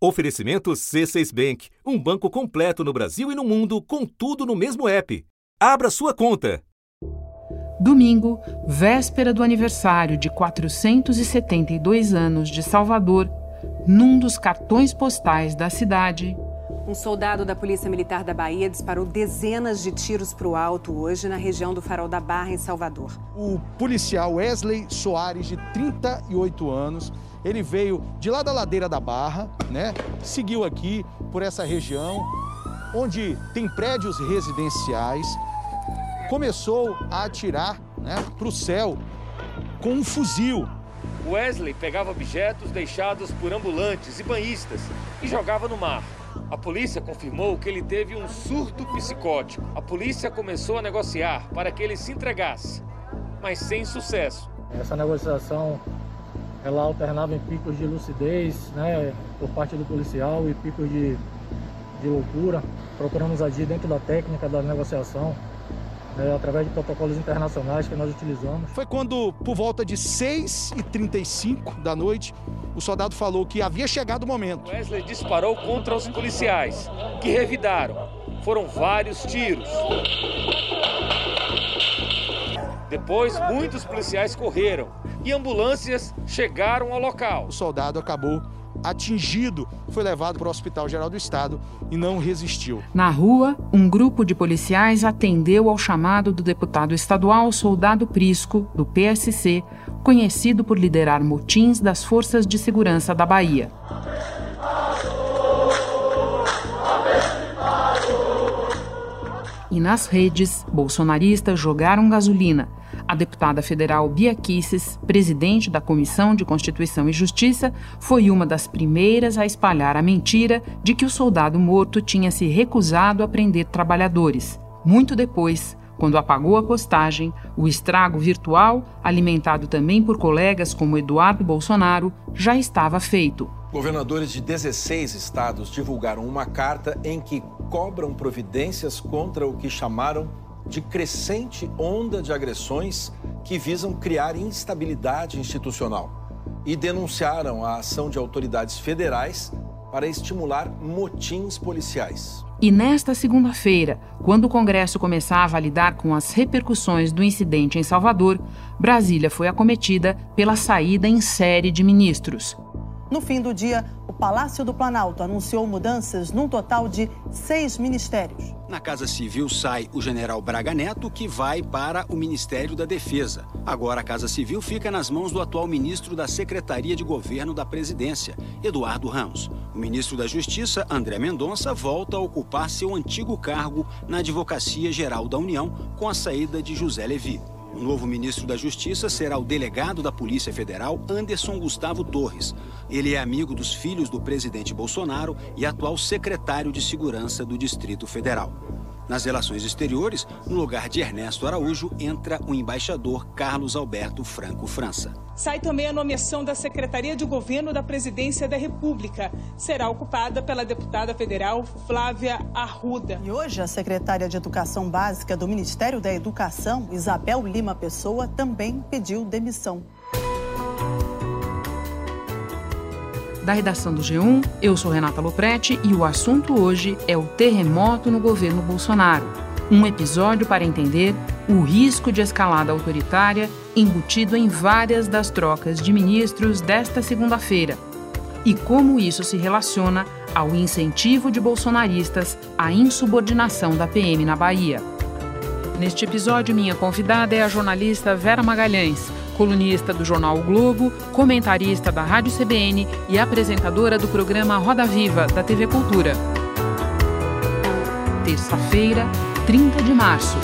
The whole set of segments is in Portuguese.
Oferecimento C6 Bank, um banco completo no Brasil e no mundo, com tudo no mesmo app. Abra sua conta. Domingo, véspera do aniversário de 472 anos de Salvador, num dos cartões postais da cidade. Um soldado da Polícia Militar da Bahia disparou dezenas de tiros para o alto hoje na região do Farol da Barra, em Salvador. O policial Wesley Soares, de 38 anos, ele veio de lá da ladeira da Barra, né? Seguiu aqui por essa região, onde tem prédios residenciais, começou a atirar né, para o céu com um fuzil. Wesley pegava objetos deixados por ambulantes e banhistas e jogava no mar. A polícia confirmou que ele teve um surto psicótico. A polícia começou a negociar para que ele se entregasse, mas sem sucesso. Essa negociação ela alternava em picos de lucidez, né, por parte do policial e picos de, de loucura. Procuramos agir dentro da técnica da negociação, né, através de protocolos internacionais que nós utilizamos. Foi quando, por volta de 6h35 da noite, o soldado falou que havia chegado o momento. Wesley disparou contra os policiais, que revidaram. Foram vários tiros. Depois, muitos policiais correram e ambulâncias chegaram ao local. O soldado acabou atingido, foi levado para o Hospital Geral do Estado e não resistiu. Na rua, um grupo de policiais atendeu ao chamado do deputado estadual Soldado Prisco, do PSC, conhecido por liderar motins das forças de segurança da Bahia. E nas redes, bolsonaristas jogaram gasolina. A deputada federal Bia Kisses, presidente da Comissão de Constituição e Justiça, foi uma das primeiras a espalhar a mentira de que o soldado morto tinha se recusado a prender trabalhadores. Muito depois, quando apagou a postagem, o estrago virtual, alimentado também por colegas como Eduardo Bolsonaro, já estava feito. Governadores de 16 estados divulgaram uma carta em que cobram providências contra o que chamaram de crescente onda de agressões que visam criar instabilidade institucional e denunciaram a ação de autoridades federais para estimular motins policiais. E nesta segunda-feira, quando o Congresso começava a lidar com as repercussões do incidente em Salvador, Brasília foi acometida pela saída em série de ministros. No fim do dia, o Palácio do Planalto anunciou mudanças num total de seis ministérios. Na Casa Civil sai o general Braga Neto, que vai para o Ministério da Defesa. Agora a Casa Civil fica nas mãos do atual ministro da Secretaria de Governo da Presidência, Eduardo Ramos. O ministro da Justiça, André Mendonça, volta a ocupar seu antigo cargo na Advocacia Geral da União com a saída de José Levi. O novo ministro da Justiça será o delegado da Polícia Federal, Anderson Gustavo Torres. Ele é amigo dos filhos do presidente Bolsonaro e atual secretário de Segurança do Distrito Federal. Nas relações exteriores, no lugar de Ernesto Araújo, entra o embaixador Carlos Alberto Franco França. Sai também a nomeação da Secretaria de Governo da Presidência da República. Será ocupada pela deputada federal Flávia Arruda. E hoje, a secretária de Educação Básica do Ministério da Educação, Isabel Lima Pessoa, também pediu demissão. Da redação do G1, eu sou Renata Loprete e o assunto hoje é o terremoto no governo Bolsonaro. Um episódio para entender o risco de escalada autoritária embutido em várias das trocas de ministros desta segunda-feira e como isso se relaciona ao incentivo de bolsonaristas à insubordinação da PM na Bahia. Neste episódio, minha convidada é a jornalista Vera Magalhães colunista do jornal o Globo, comentarista da Rádio CBN e apresentadora do programa Roda Viva, da TV Cultura. Terça-feira, 30 de março.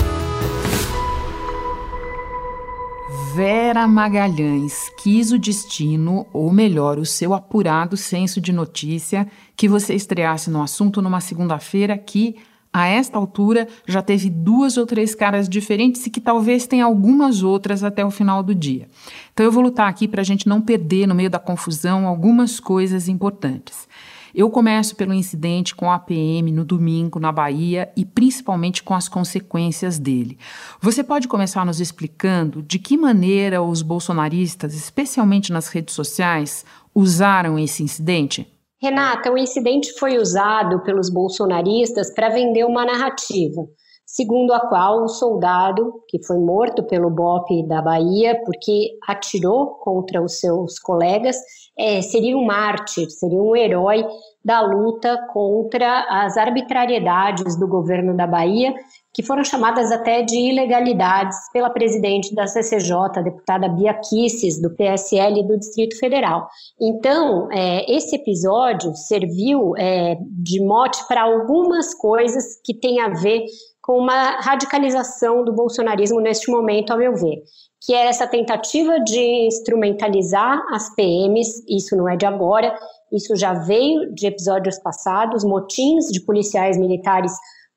Vera Magalhães quis o destino, ou melhor, o seu apurado senso de notícia, que você estreasse no assunto numa segunda-feira que a esta altura já teve duas ou três caras diferentes e que talvez tenha algumas outras até o final do dia. Então eu vou lutar aqui para a gente não perder no meio da confusão algumas coisas importantes. Eu começo pelo incidente com a PM no domingo na Bahia e principalmente com as consequências dele. Você pode começar nos explicando de que maneira os bolsonaristas, especialmente nas redes sociais, usaram esse incidente? Renata, o incidente foi usado pelos bolsonaristas para vender uma narrativa, segundo a qual o soldado, que foi morto pelo BOP da Bahia porque atirou contra os seus colegas, é, seria um mártir, seria um herói da luta contra as arbitrariedades do governo da Bahia, que foram chamadas até de ilegalidades pela presidente da CCJ, a deputada Bia Kisses, do PSL do Distrito Federal. Então, é, esse episódio serviu é, de mote para algumas coisas que têm a ver com uma radicalização do bolsonarismo neste momento, ao meu ver que é essa tentativa de instrumentalizar as PMs, isso não é de agora, isso já veio de episódios passados, motins de policiais militares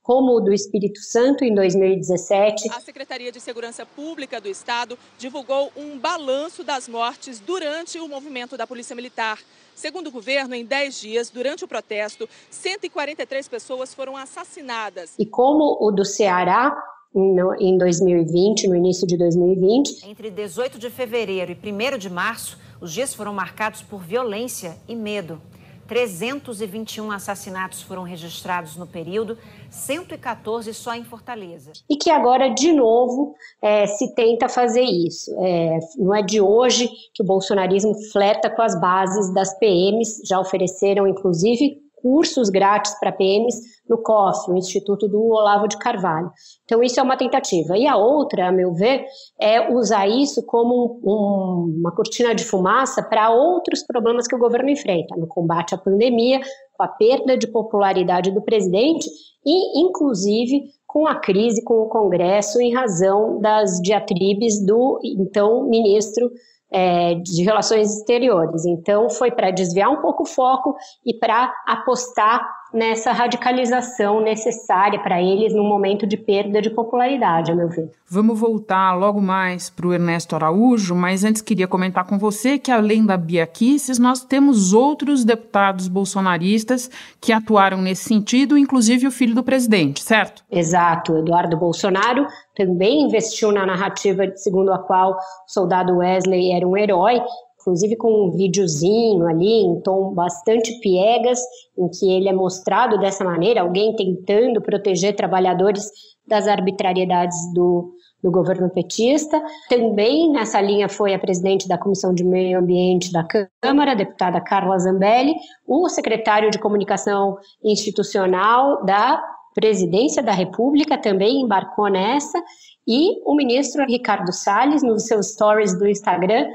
como o do Espírito Santo em 2017. A Secretaria de Segurança Pública do Estado divulgou um balanço das mortes durante o movimento da Polícia Militar. Segundo o governo, em 10 dias, durante o protesto, 143 pessoas foram assassinadas. E como o do Ceará, no, em 2020, no início de 2020. Entre 18 de fevereiro e 1 de março, os dias foram marcados por violência e medo. 321 assassinatos foram registrados no período, 114 só em Fortaleza. E que agora, de novo, é, se tenta fazer isso. É, não é de hoje que o bolsonarismo fleta com as bases das PMs, já ofereceram, inclusive, cursos grátis para PMs no COF, o Instituto do Olavo de Carvalho. Então, isso é uma tentativa. E a outra, a meu ver, é usar isso como um, uma cortina de fumaça para outros problemas que o governo enfrenta, no combate à pandemia, com a perda de popularidade do presidente e, inclusive, com a crise com o Congresso em razão das diatribes do então ministro é, de relações exteriores. Então, foi para desviar um pouco o foco e para apostar nessa radicalização necessária para eles no momento de perda de popularidade, a meu ver. Vamos voltar logo mais para o Ernesto Araújo, mas antes queria comentar com você que, além da Bia Kicis, nós temos outros deputados bolsonaristas que atuaram nesse sentido, inclusive o filho do presidente, certo? Exato. Eduardo Bolsonaro também investiu na narrativa segundo a qual o soldado Wesley era um herói inclusive com um videozinho ali em tom bastante piegas, em que ele é mostrado dessa maneira, alguém tentando proteger trabalhadores das arbitrariedades do, do governo petista. Também nessa linha foi a presidente da Comissão de Meio Ambiente da Câmara, deputada Carla Zambelli, o secretário de Comunicação Institucional da Presidência da República também embarcou nessa, e o ministro Ricardo Salles, nos seus stories do Instagram,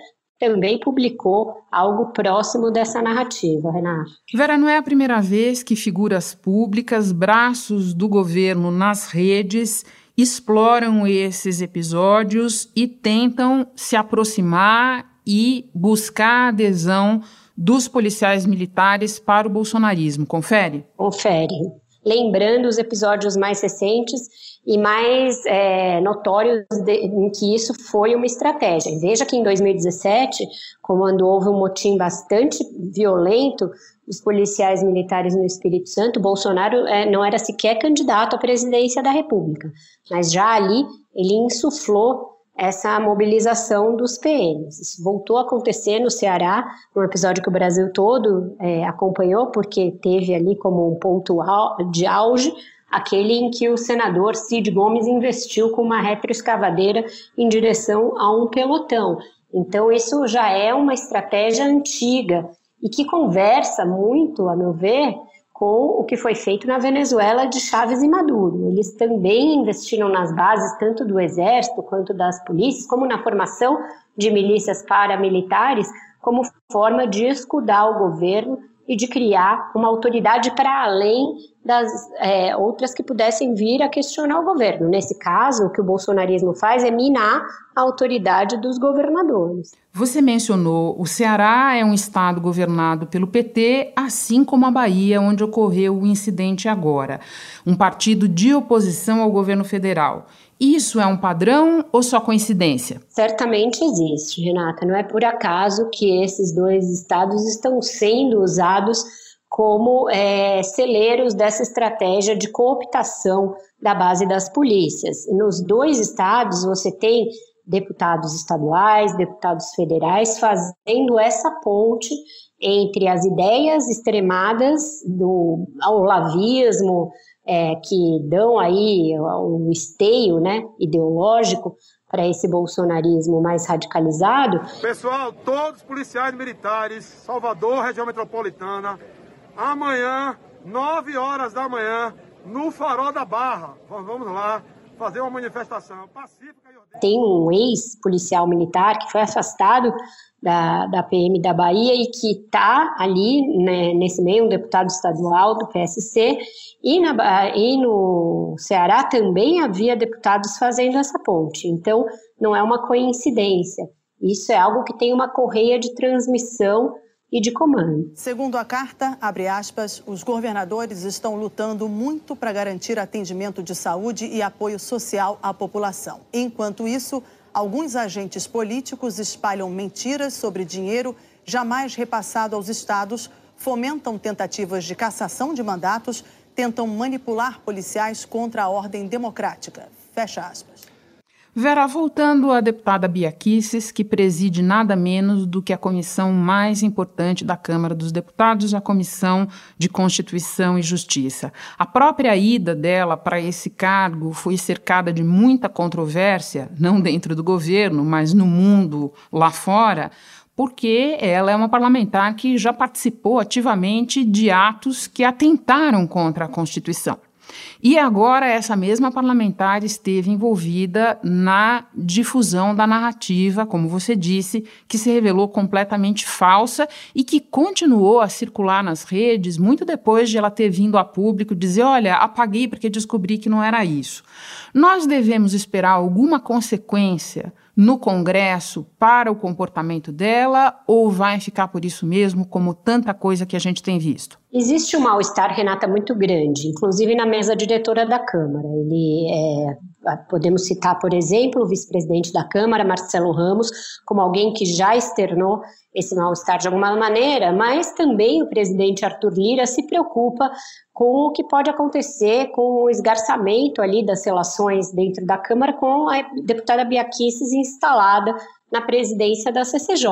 também publicou algo próximo dessa narrativa, Renato. Vera, não é a primeira vez que figuras públicas, braços do governo nas redes, exploram esses episódios e tentam se aproximar e buscar a adesão dos policiais militares para o bolsonarismo. Confere? Confere. Lembrando os episódios mais recentes e mais é, notórios de, em que isso foi uma estratégia. Veja que em 2017, quando houve um motim bastante violento dos policiais militares no Espírito Santo, Bolsonaro é, não era sequer candidato à presidência da República, mas já ali ele insuflou essa mobilização dos PMs. Isso voltou a acontecer no Ceará, um episódio que o Brasil todo é, acompanhou, porque teve ali como um ponto de auge aquele em que o senador Cid Gomes investiu com uma retroescavadeira em direção a um pelotão. Então, isso já é uma estratégia antiga e que conversa muito, a meu ver, com o que foi feito na Venezuela de Chávez e Maduro. Eles também investiram nas bases tanto do exército quanto das polícias, como na formação de milícias paramilitares, como forma de escudar o governo e de criar uma autoridade para além das é, outras que pudessem vir a questionar o governo. Nesse caso, o que o bolsonarismo faz é minar a autoridade dos governadores. Você mencionou o Ceará é um estado governado pelo PT, assim como a Bahia, onde ocorreu o incidente agora, um partido de oposição ao governo federal. Isso é um padrão ou só coincidência? Certamente existe, Renata. Não é por acaso que esses dois estados estão sendo usados como é, celeiros dessa estratégia de cooptação da base das polícias. Nos dois estados, você tem deputados estaduais, deputados federais, fazendo essa ponte entre as ideias extremadas do olavismo, é, que dão aí um esteio né, ideológico para esse bolsonarismo mais radicalizado. Pessoal, todos os policiais militares, Salvador, região metropolitana, amanhã, 9 horas da manhã, no Farol da Barra. Vamos lá fazer uma manifestação pacífica e Tem um ex-policial militar que foi afastado da, da PM da Bahia e que está ali né, nesse meio, um deputado estadual do PSC, e, na, e no Ceará também havia deputados fazendo essa ponte. Então, não é uma coincidência. Isso é algo que tem uma correia de transmissão e de comando. Segundo a carta, abre aspas, os governadores estão lutando muito para garantir atendimento de saúde e apoio social à população. Enquanto isso, alguns agentes políticos espalham mentiras sobre dinheiro jamais repassado aos estados, fomentam tentativas de cassação de mandatos, tentam manipular policiais contra a ordem democrática. Fecha aspas. Vera, voltando à deputada Bia Kicis, que preside nada menos do que a comissão mais importante da Câmara dos Deputados, a Comissão de Constituição e Justiça. A própria ida dela para esse cargo foi cercada de muita controvérsia, não dentro do governo, mas no mundo lá fora, porque ela é uma parlamentar que já participou ativamente de atos que atentaram contra a Constituição. E agora essa mesma parlamentar esteve envolvida na difusão da narrativa, como você disse, que se revelou completamente falsa e que continuou a circular nas redes muito depois de ela ter vindo a público dizer: olha, apaguei porque descobri que não era isso. Nós devemos esperar alguma consequência no Congresso para o comportamento dela ou vai ficar por isso mesmo, como tanta coisa que a gente tem visto? Existe um mal-estar, Renata, muito grande, inclusive na mesa diretora da Câmara. Ele é, podemos citar, por exemplo, o vice-presidente da Câmara, Marcelo Ramos, como alguém que já externou esse mal-estar de alguma maneira, mas também o presidente Arthur Lira se preocupa com o que pode acontecer com o esgarçamento ali das relações dentro da Câmara com a deputada Bia instalada na presidência da CCJ.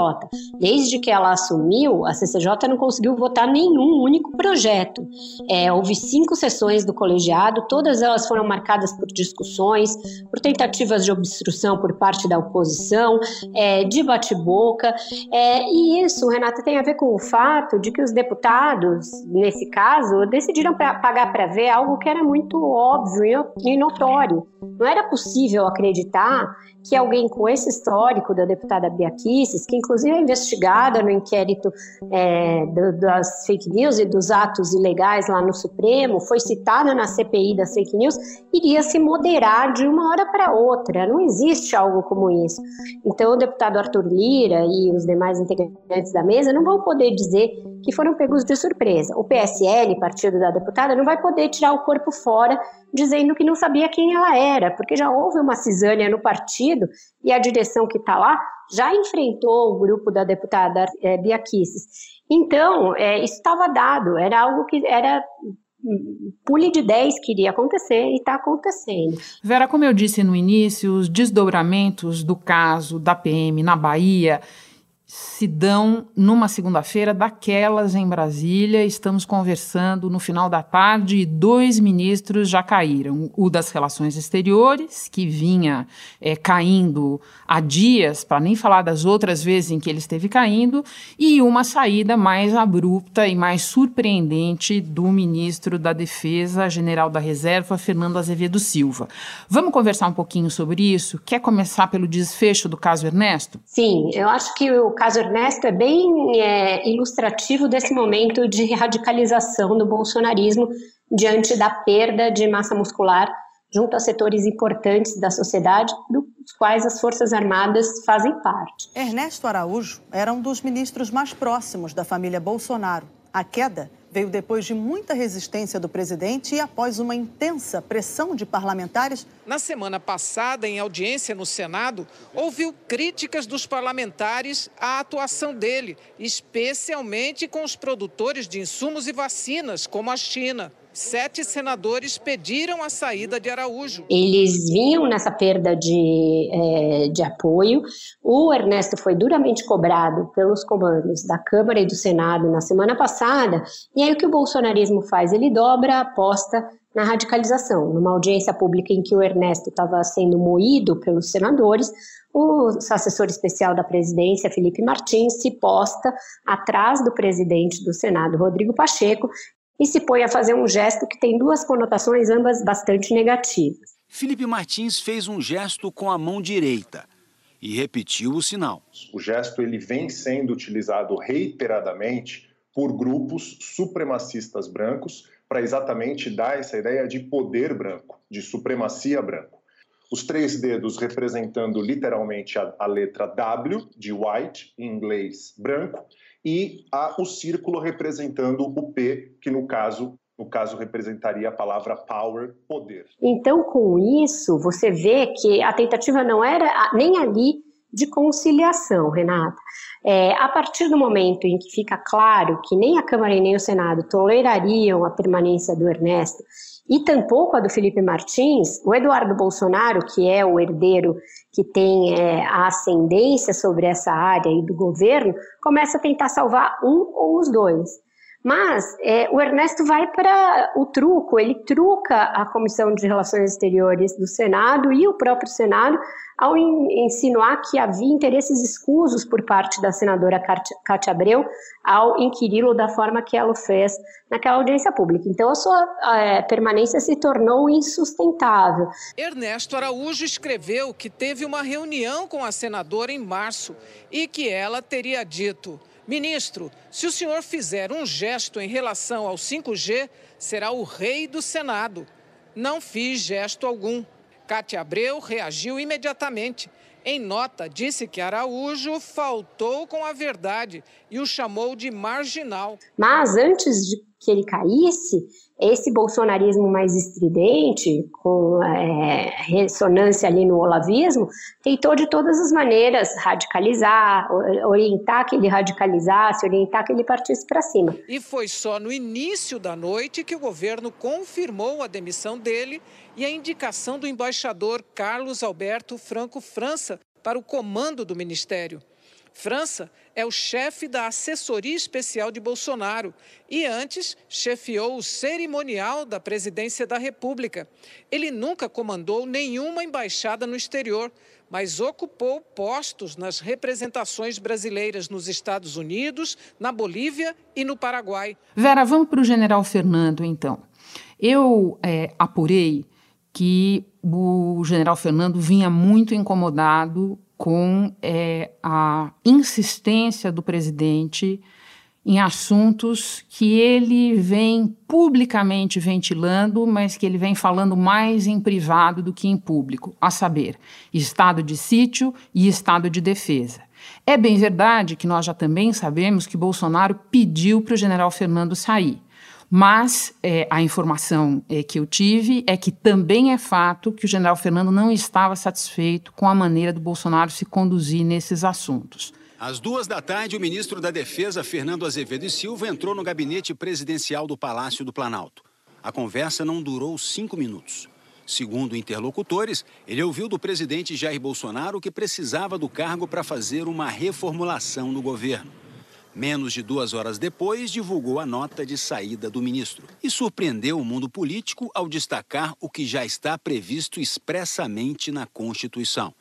Desde que ela assumiu, a CCJ não conseguiu votar nenhum único projeto. É, houve cinco sessões do colegiado, todas elas foram marcadas por discussões, por tentativas de obstrução por parte da oposição, é, de bate-boca. É, e isso, Renata, tem a ver com o fato de que os deputados, nesse caso, decidiram pra, pagar para ver algo que era muito óbvio e notório. Não era possível acreditar que alguém com esse histórico da deputada Bia que inclusive é investigada no inquérito é, do, das fake news e dos atos ilegais lá no Supremo, foi citada na CPI das fake news, iria se moderar de uma hora para outra. Não existe algo como isso. Então, o deputado Arthur Lira e os demais integrantes da mesa não vão poder dizer que foram pegos de surpresa. O PSL, partido da deputada, não vai poder tirar o corpo fora dizendo que não sabia quem ela era, porque já houve uma cisânia no partido e a direção que está lá já enfrentou o grupo da deputada é, Bia Kicis. Então, é, isso estava dado, era algo que era pule de 10 que iria acontecer e está acontecendo. Vera, como eu disse no início, os desdobramentos do caso da PM na Bahia se dão numa segunda-feira daquelas em Brasília. Estamos conversando no final da tarde e dois ministros já caíram. O das Relações Exteriores, que vinha é, caindo há dias, para nem falar das outras vezes em que ele esteve caindo, e uma saída mais abrupta e mais surpreendente do ministro da Defesa, general da Reserva, Fernando Azevedo Silva. Vamos conversar um pouquinho sobre isso? Quer começar pelo desfecho do caso Ernesto? Sim, eu acho que o caso Ernesto é bem é, ilustrativo desse momento de radicalização do bolsonarismo diante da perda de massa muscular junto a setores importantes da sociedade, dos quais as Forças Armadas fazem parte. Ernesto Araújo era um dos ministros mais próximos da família Bolsonaro. A queda veio depois de muita resistência do presidente e após uma intensa pressão de parlamentares. Na semana passada, em audiência no Senado, ouviu críticas dos parlamentares à atuação dele, especialmente com os produtores de insumos e vacinas, como a China. Sete senadores pediram a saída de Araújo. Eles vinham nessa perda de, é, de apoio. O Ernesto foi duramente cobrado pelos comandos da Câmara e do Senado na semana passada. E aí o que o bolsonarismo faz? Ele dobra a aposta na radicalização. Numa audiência pública em que o Ernesto estava sendo moído pelos senadores, o assessor especial da presidência, Felipe Martins, se posta atrás do presidente do Senado, Rodrigo Pacheco, e se põe a fazer um gesto que tem duas conotações, ambas bastante negativas. Felipe Martins fez um gesto com a mão direita e repetiu o sinal. O gesto ele vem sendo utilizado reiteradamente por grupos supremacistas brancos para exatamente dar essa ideia de poder branco, de supremacia branco. Os três dedos representando literalmente a, a letra W de white, em inglês branco, e o círculo representando o P, que no caso no caso representaria a palavra power, poder. Então, com isso, você vê que a tentativa não era nem ali de conciliação, Renata. É, a partir do momento em que fica claro que nem a Câmara e nem o Senado tolerariam a permanência do Ernesto e tampouco a do Felipe Martins, o Eduardo Bolsonaro, que é o herdeiro que tem é, a ascendência sobre essa área e do governo, começa a tentar salvar um ou os dois. Mas é, o Ernesto vai para o truco, ele truca a Comissão de Relações Exteriores do Senado e o próprio Senado ao insinuar que havia interesses escusos por parte da senadora Cátia Abreu ao inquiri-lo da forma que ela fez naquela audiência pública. Então, a sua é, permanência se tornou insustentável. Ernesto Araújo escreveu que teve uma reunião com a senadora em março e que ela teria dito Ministro, se o senhor fizer um gesto em relação ao 5G, será o rei do Senado. Não fiz gesto algum. Cátia Abreu reagiu imediatamente. Em nota, disse que Araújo faltou com a verdade e o chamou de marginal. Mas antes de que ele caísse, esse bolsonarismo mais estridente, com é, ressonância ali no olavismo, tentou de todas as maneiras radicalizar, orientar que ele radicalizasse, orientar que ele partisse para cima. E foi só no início da noite que o governo confirmou a demissão dele e a indicação do embaixador Carlos Alberto Franco França para o comando do ministério. França é o chefe da assessoria especial de Bolsonaro e antes chefiou o cerimonial da presidência da República. Ele nunca comandou nenhuma embaixada no exterior, mas ocupou postos nas representações brasileiras nos Estados Unidos, na Bolívia e no Paraguai. Vera, vamos para o general Fernando, então. Eu é, apurei que o general Fernando vinha muito incomodado com é, a insistência do presidente em assuntos que ele vem publicamente ventilando, mas que ele vem falando mais em privado do que em público, a saber, estado de sítio e estado de defesa. É bem verdade que nós já também sabemos que Bolsonaro pediu para o general Fernando sair. Mas é, a informação é, que eu tive é que também é fato que o general Fernando não estava satisfeito com a maneira do Bolsonaro se conduzir nesses assuntos. Às duas da tarde, o ministro da Defesa, Fernando Azevedo e Silva, entrou no gabinete presidencial do Palácio do Planalto. A conversa não durou cinco minutos. Segundo interlocutores, ele ouviu do presidente Jair Bolsonaro que precisava do cargo para fazer uma reformulação no governo. Menos de duas horas depois, divulgou a nota de saída do ministro e surpreendeu o mundo político ao destacar o que já está previsto expressamente na Constituição.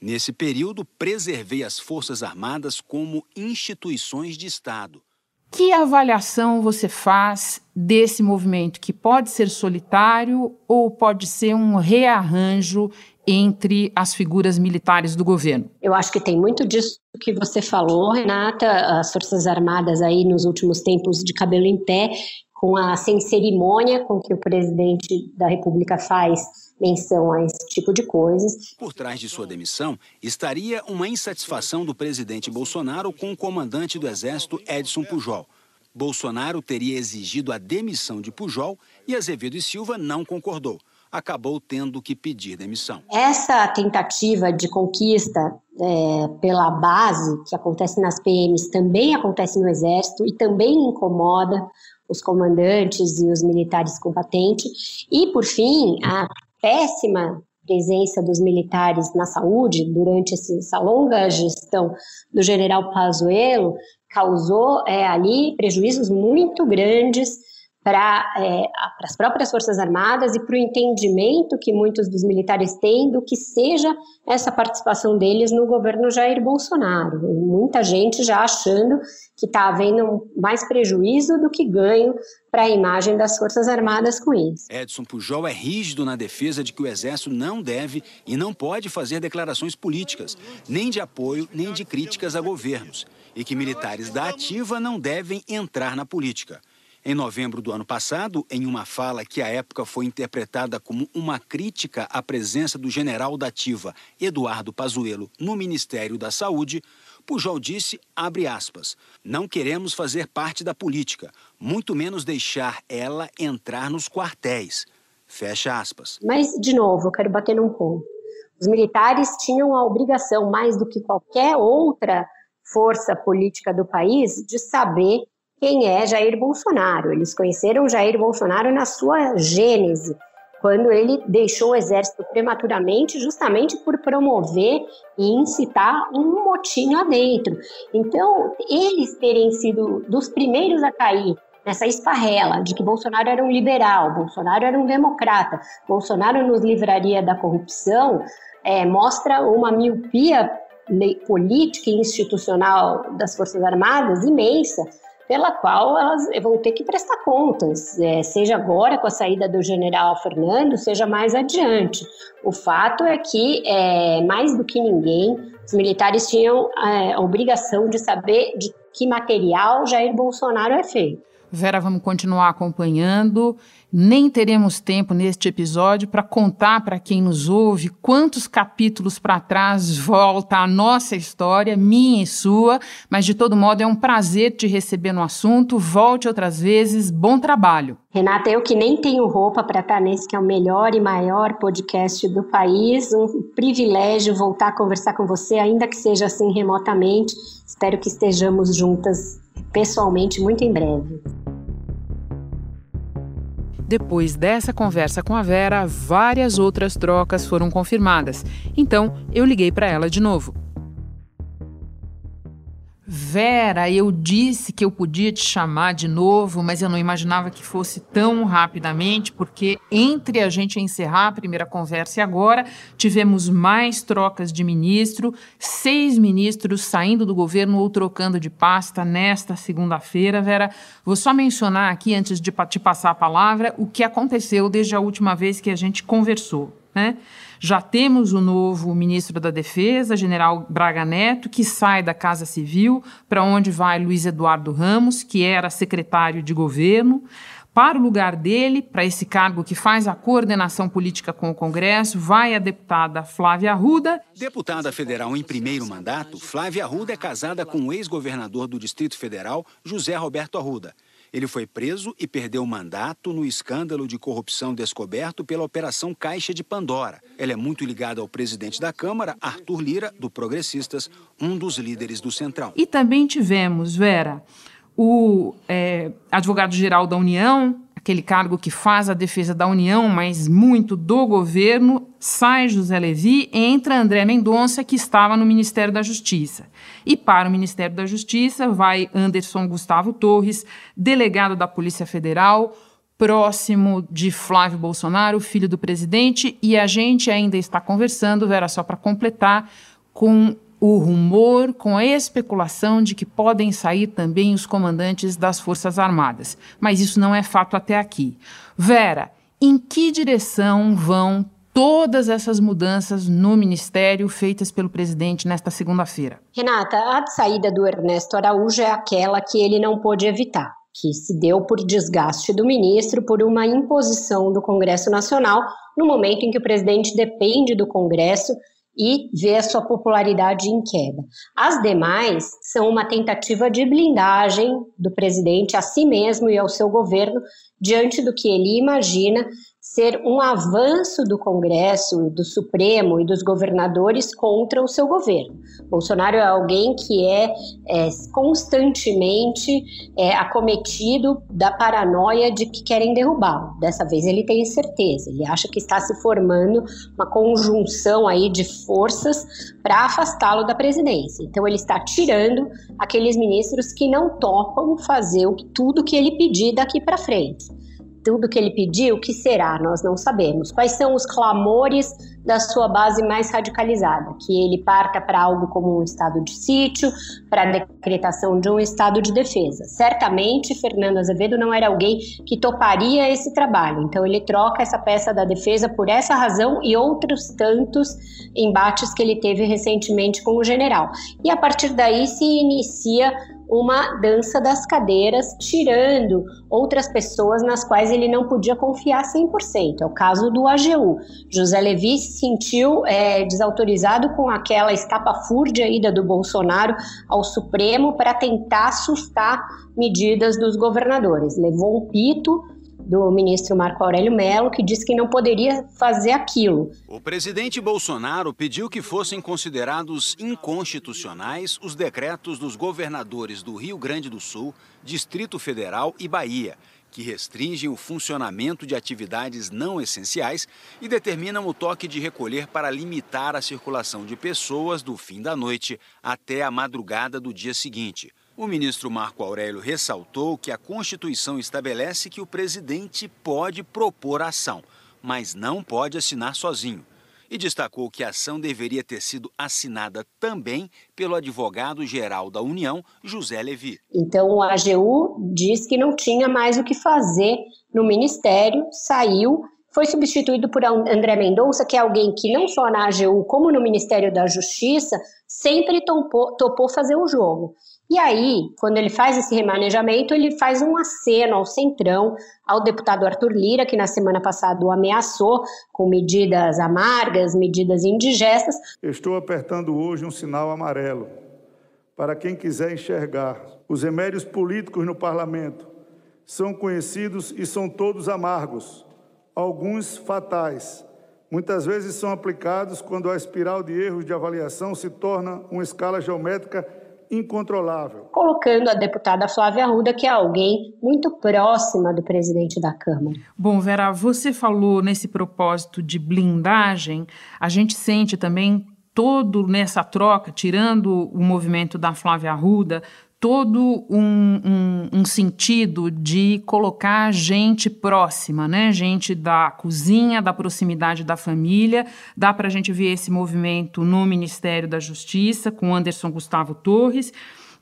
Nesse período, preservei as Forças Armadas como instituições de Estado. Que avaliação você faz desse movimento que pode ser solitário ou pode ser um rearranjo entre as figuras militares do governo? Eu acho que tem muito disso que você falou, Renata. As Forças Armadas aí nos últimos tempos de cabelo em pé, com a sem cerimônia com que o presidente da República faz menção a esse tipo de coisas. Por trás de sua demissão estaria uma insatisfação do presidente Bolsonaro com o comandante do Exército Edson Pujol. Bolsonaro teria exigido a demissão de Pujol e Azevedo e Silva não concordou acabou tendo que pedir demissão. Essa tentativa de conquista é, pela base, que acontece nas PMs, também acontece no Exército e também incomoda os comandantes e os militares combatentes. E, por fim, a péssima presença dos militares na saúde durante essa longa gestão do general Pazuello causou é, ali prejuízos muito grandes para é, as próprias Forças Armadas e para o entendimento que muitos dos militares têm do que seja essa participação deles no governo Jair Bolsonaro. E muita gente já achando que está havendo mais prejuízo do que ganho para a imagem das Forças Armadas com isso. Edson Pujol é rígido na defesa de que o Exército não deve e não pode fazer declarações políticas, nem de apoio, nem de críticas a governos, e que militares da ativa não devem entrar na política. Em novembro do ano passado, em uma fala que à época foi interpretada como uma crítica à presença do general da ativa Eduardo Pazuello no Ministério da Saúde, Pujol disse, abre aspas, não queremos fazer parte da política, muito menos deixar ela entrar nos quartéis. Fecha aspas. Mas, de novo, eu quero bater num ponto. Os militares tinham a obrigação, mais do que qualquer outra força política do país, de saber quem é Jair Bolsonaro. Eles conheceram Jair Bolsonaro na sua gênese, quando ele deixou o exército prematuramente, justamente por promover e incitar um motim lá dentro. Então, eles terem sido dos primeiros a cair nessa esparrela de que Bolsonaro era um liberal, Bolsonaro era um democrata, Bolsonaro nos livraria da corrupção, é, mostra uma miopia política e institucional das Forças Armadas imensa, pela qual elas vão ter que prestar contas, é, seja agora com a saída do general Fernando, seja mais adiante. O fato é que, é, mais do que ninguém, os militares tinham é, a obrigação de saber de que material Jair Bolsonaro é feito. Vera, vamos continuar acompanhando. Nem teremos tempo neste episódio para contar para quem nos ouve quantos capítulos para trás volta a nossa história, minha e sua, mas de todo modo é um prazer te receber no assunto. Volte outras vezes, bom trabalho. Renata, eu que nem tenho roupa para estar nesse que é o melhor e maior podcast do país, um privilégio voltar a conversar com você, ainda que seja assim remotamente. Espero que estejamos juntas pessoalmente muito em breve. Depois dessa conversa com a Vera, várias outras trocas foram confirmadas. Então, eu liguei para ela de novo. Vera, eu disse que eu podia te chamar de novo, mas eu não imaginava que fosse tão rapidamente, porque entre a gente encerrar a primeira conversa e agora, tivemos mais trocas de ministro, seis ministros saindo do governo ou trocando de pasta nesta segunda-feira. Vera, vou só mencionar aqui, antes de te passar a palavra, o que aconteceu desde a última vez que a gente conversou. Né? Já temos o novo ministro da Defesa, general Braga Neto, que sai da Casa Civil, para onde vai Luiz Eduardo Ramos, que era secretário de governo. Para o lugar dele, para esse cargo que faz a coordenação política com o Congresso, vai a deputada Flávia Arruda. Deputada federal em primeiro mandato, Flávia Arruda é casada com o ex-governador do Distrito Federal, José Roberto Arruda. Ele foi preso e perdeu o mandato no escândalo de corrupção descoberto pela Operação Caixa de Pandora. Ela é muito ligada ao presidente da Câmara, Arthur Lira, do Progressistas, um dos líderes do Centrão. E também tivemos, Vera, o é, advogado-geral da União, aquele cargo que faz a defesa da União, mas muito do governo, sai José Levi, entra André Mendonça, que estava no Ministério da Justiça. E para o Ministério da Justiça vai Anderson Gustavo Torres, delegado da Polícia Federal, próximo de Flávio Bolsonaro, filho do presidente, e a gente ainda está conversando, Vera, só para completar, com o rumor, com a especulação de que podem sair também os comandantes das Forças Armadas. Mas isso não é fato até aqui. Vera, em que direção vão todas essas mudanças no ministério feitas pelo presidente nesta segunda-feira? Renata, a saída do Ernesto Araújo é aquela que ele não pôde evitar, que se deu por desgaste do ministro por uma imposição do Congresso Nacional no momento em que o presidente depende do Congresso e vê a sua popularidade em queda. As demais são uma tentativa de blindagem do presidente a si mesmo e ao seu governo diante do que ele imagina ser um avanço do Congresso, do Supremo e dos governadores contra o seu governo. Bolsonaro é alguém que é, é constantemente é, acometido da paranoia de que querem derrubá-lo. Dessa vez ele tem certeza, ele acha que está se formando uma conjunção aí de forças para afastá-lo da presidência. Então ele está tirando aqueles ministros que não topam fazer tudo que ele pedir daqui para frente tudo que ele pediu, o que será? Nós não sabemos. Quais são os clamores da sua base mais radicalizada? Que ele parta para algo como um estado de sítio, para a decretação de um estado de defesa. Certamente, Fernando Azevedo não era alguém que toparia esse trabalho. Então, ele troca essa peça da defesa por essa razão e outros tantos embates que ele teve recentemente com o general. E a partir daí se inicia uma dança das cadeiras, tirando outras pessoas nas quais ele não podia confiar 100%. É o caso do AGU. José Levi se sentiu é, desautorizado com aquela estapafúrdia ida do Bolsonaro ao Supremo para tentar assustar medidas dos governadores. Levou um pito do ministro Marco Aurélio Mello, que disse que não poderia fazer aquilo. O presidente Bolsonaro pediu que fossem considerados inconstitucionais os decretos dos governadores do Rio Grande do Sul, Distrito Federal e Bahia, que restringem o funcionamento de atividades não essenciais e determinam o toque de recolher para limitar a circulação de pessoas do fim da noite até a madrugada do dia seguinte. O ministro Marco Aurélio ressaltou que a Constituição estabelece que o presidente pode propor ação, mas não pode assinar sozinho. E destacou que a ação deveria ter sido assinada também pelo advogado-geral da União, José Levi. Então, o AGU diz que não tinha mais o que fazer no ministério, saiu foi substituído por André Mendonça, que é alguém que não só na AGU, como no Ministério da Justiça, sempre topou, topou fazer o jogo. E aí, quando ele faz esse remanejamento, ele faz um aceno ao centrão, ao deputado Arthur Lira, que na semana passada o ameaçou com medidas amargas, medidas indigestas. estou apertando hoje um sinal amarelo para quem quiser enxergar. Os remédios políticos no parlamento são conhecidos e são todos amargos, alguns fatais. Muitas vezes são aplicados quando a espiral de erros de avaliação se torna uma escala geométrica incontrolável. Colocando a deputada Flávia Arruda, que é alguém muito próxima do presidente da Câmara. Bom, Vera, você falou nesse propósito de blindagem, a gente sente também todo nessa troca, tirando o movimento da Flávia Arruda, todo um, um, um, sentido de colocar gente próxima, né? Gente da cozinha, da proximidade da família. Dá para a gente ver esse movimento no Ministério da Justiça, com Anderson Gustavo Torres.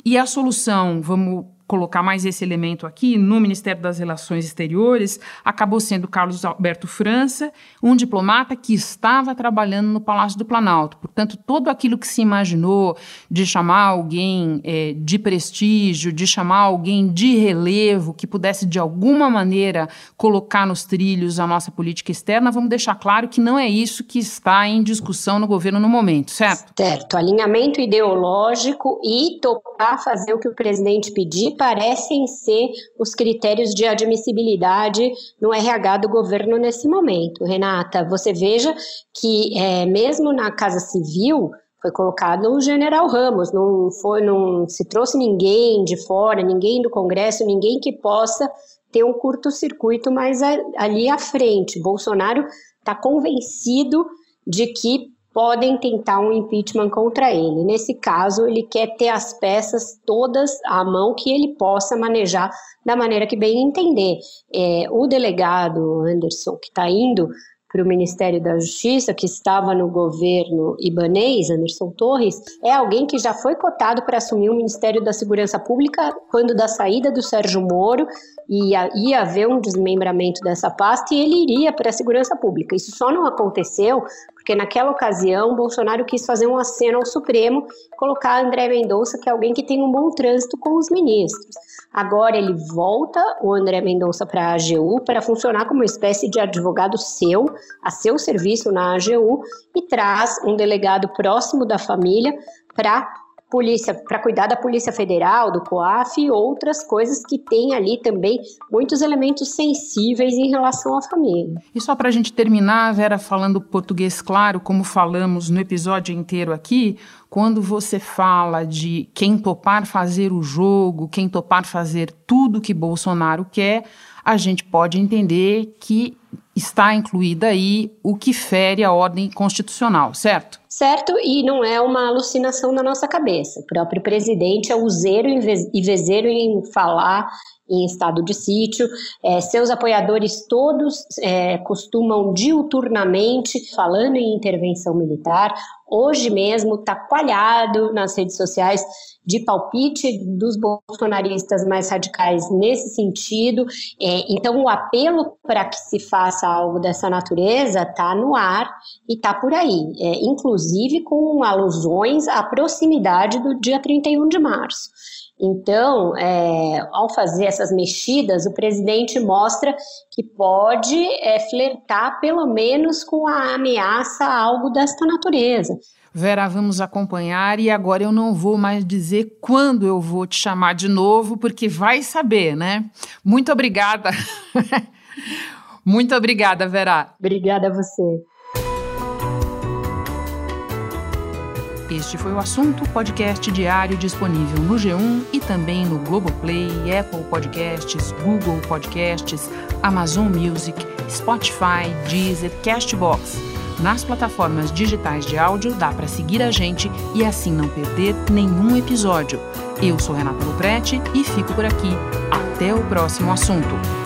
E a solução, vamos colocar mais esse elemento aqui, no Ministério das Relações Exteriores, acabou sendo Carlos Alberto França, um diplomata que estava trabalhando no Palácio do Planalto. Portanto, todo aquilo que se imaginou de chamar alguém é, de prestígio, de chamar alguém de relevo, que pudesse de alguma maneira colocar nos trilhos a nossa política externa, vamos deixar claro que não é isso que está em discussão no governo no momento, certo? Certo. Alinhamento ideológico e topar fazer o que o presidente pedir parecem ser os critérios de admissibilidade no RH do governo nesse momento. Renata, você veja que é, mesmo na Casa Civil foi colocado o General Ramos, não foi, não se trouxe ninguém de fora, ninguém do Congresso, ninguém que possa ter um curto-circuito mais ali à frente. Bolsonaro está convencido de que podem tentar um impeachment contra ele. Nesse caso, ele quer ter as peças todas à mão que ele possa manejar da maneira que bem entender. É, o delegado Anderson, que está indo para o Ministério da Justiça, que estava no governo ibanês, Anderson Torres, é alguém que já foi cotado para assumir o Ministério da Segurança Pública quando da saída do Sérgio Moro ia, ia haver um desmembramento dessa pasta e ele iria para a segurança pública. Isso só não aconteceu porque naquela ocasião Bolsonaro quis fazer um aceno ao Supremo, colocar André Mendonça, que é alguém que tem um bom trânsito com os ministros. Agora ele volta o André Mendonça para a AGU para funcionar como uma espécie de advogado seu, a seu serviço na AGU, e traz um delegado próximo da família para polícia, para cuidar da Polícia Federal, do COAF e outras coisas que tem ali também muitos elementos sensíveis em relação à família. E só para a gente terminar, Vera, falando português claro, como falamos no episódio inteiro aqui, quando você fala de quem topar fazer o jogo, quem topar fazer tudo que Bolsonaro quer, a gente pode entender que está incluída aí o que fere a ordem constitucional, certo? Certo, e não é uma alucinação da nossa cabeça. O próprio presidente é useiro e vezeiro em falar em estado de sítio. É, seus apoiadores todos é, costumam diuturnamente falando em intervenção militar. Hoje mesmo está coalhado nas redes sociais de palpite dos bolsonaristas mais radicais nesse sentido. É, então, o apelo para que se faça algo dessa natureza está no ar e está por aí, é, inclusive com alusões à proximidade do dia 31 de março. Então, é, ao fazer essas mexidas, o presidente mostra que pode é, flertar pelo menos com a ameaça a algo desta natureza. Vera, vamos acompanhar e agora eu não vou mais dizer quando eu vou te chamar de novo, porque vai saber, né? Muito obrigada. Muito obrigada, Vera. Obrigada a você. Este foi o assunto podcast diário disponível no G1 e também no Globoplay, Apple Podcasts, Google Podcasts, Amazon Music, Spotify, Deezer, Castbox. Nas plataformas digitais de áudio dá para seguir a gente e assim não perder nenhum episódio. Eu sou Renata Luprete e fico por aqui. Até o próximo assunto.